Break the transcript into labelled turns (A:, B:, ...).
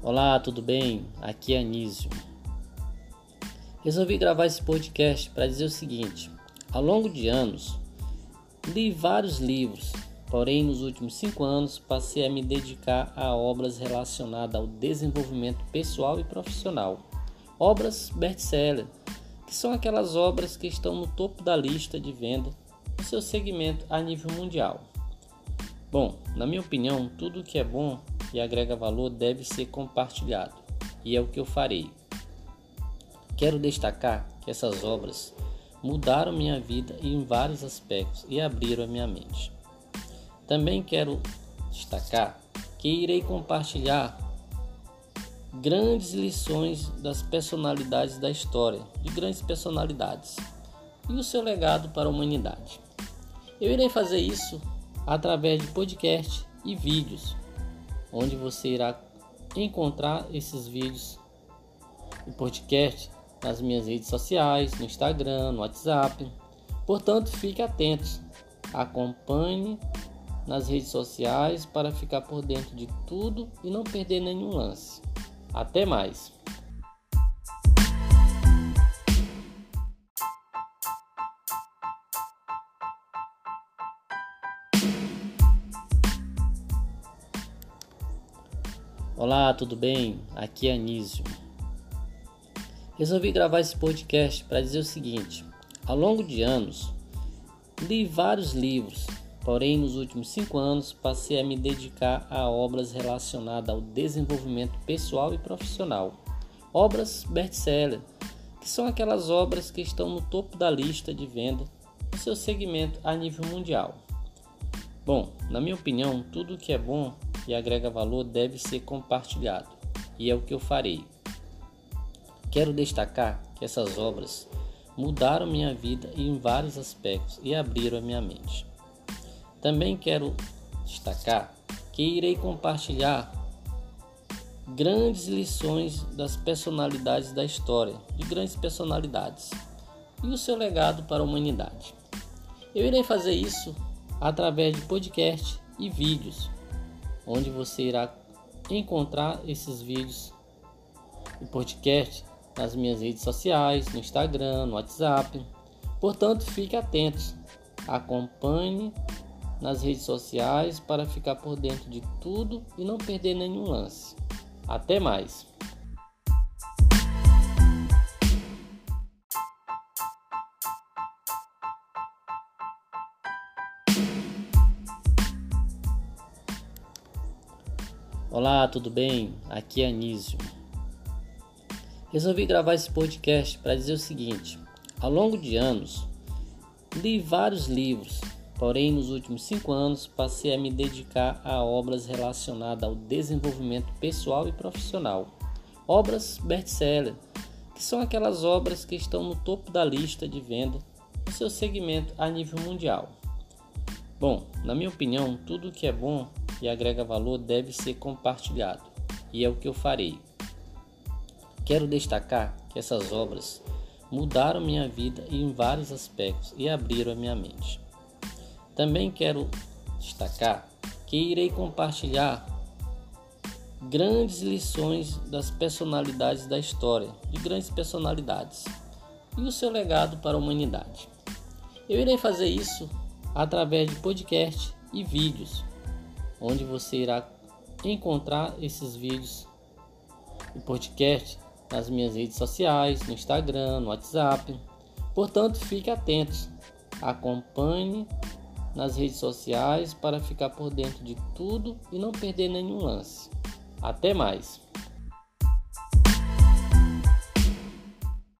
A: Olá, tudo bem? Aqui é Anísio. Resolvi gravar esse podcast para dizer o seguinte: ao longo de anos, li vários livros, porém, nos últimos cinco anos, passei a me dedicar a obras relacionadas ao desenvolvimento pessoal e profissional. Obras best-seller, que são aquelas obras que estão no topo da lista de venda do seu segmento a nível mundial. Bom, na minha opinião, tudo que é bom e agrega valor deve ser compartilhado, e é o que eu farei. Quero destacar que essas obras mudaram minha vida em vários aspectos e abriram a minha mente. Também quero destacar que irei compartilhar grandes lições das personalidades da história, de grandes personalidades, e o seu legado para a humanidade. Eu irei fazer isso através de podcast e vídeos, onde você irá encontrar esses vídeos e podcast nas minhas redes sociais, no Instagram, no WhatsApp. Portanto, fique atentos. Acompanhe nas redes sociais para ficar por dentro de tudo e não perder nenhum lance. Até mais! Olá, tudo bem? Aqui é Anísio. Resolvi gravar esse podcast para dizer o seguinte: ao longo de anos, li vários livros, porém, nos últimos cinco anos, passei a me dedicar a obras relacionadas ao desenvolvimento pessoal e profissional. Obras best-seller, que são aquelas obras que estão no topo da lista de venda do seu segmento a nível mundial. Bom, na minha opinião, tudo que é bom e agrega valor deve ser compartilhado, e é o que eu farei. Quero destacar que essas obras mudaram minha vida em vários aspectos e abriram a minha mente. Também quero destacar que irei compartilhar grandes lições das personalidades da história, de grandes personalidades, e o seu legado para a humanidade. Eu irei fazer isso através de podcast e vídeos onde você irá encontrar esses vídeos e podcast nas minhas redes sociais, no Instagram, no WhatsApp. Portanto, fique atentos. Acompanhe nas redes sociais para ficar por dentro de tudo e não perder nenhum lance. Até mais! Olá, tudo bem? Aqui é Anísio. Resolvi gravar esse podcast para dizer o seguinte: ao longo de anos, li vários livros, porém, nos últimos cinco anos, passei a me dedicar a obras relacionadas ao desenvolvimento pessoal e profissional. Obras best-seller, que são aquelas obras que estão no topo da lista de venda do seu segmento a nível mundial. Bom, na minha opinião, tudo que é bom e agrega valor deve ser compartilhado, e é o que eu farei. Quero destacar que essas obras mudaram minha vida em vários aspectos e abriram a minha mente. Também quero destacar que irei compartilhar grandes lições das personalidades da história, de grandes personalidades, e o seu legado para a humanidade. Eu irei fazer isso através de podcast e vídeos onde você irá encontrar esses vídeos e podcast nas minhas redes sociais, no Instagram, no WhatsApp. Portanto, fique atentos. Acompanhe nas redes sociais para ficar por dentro de tudo e não perder nenhum lance. Até mais!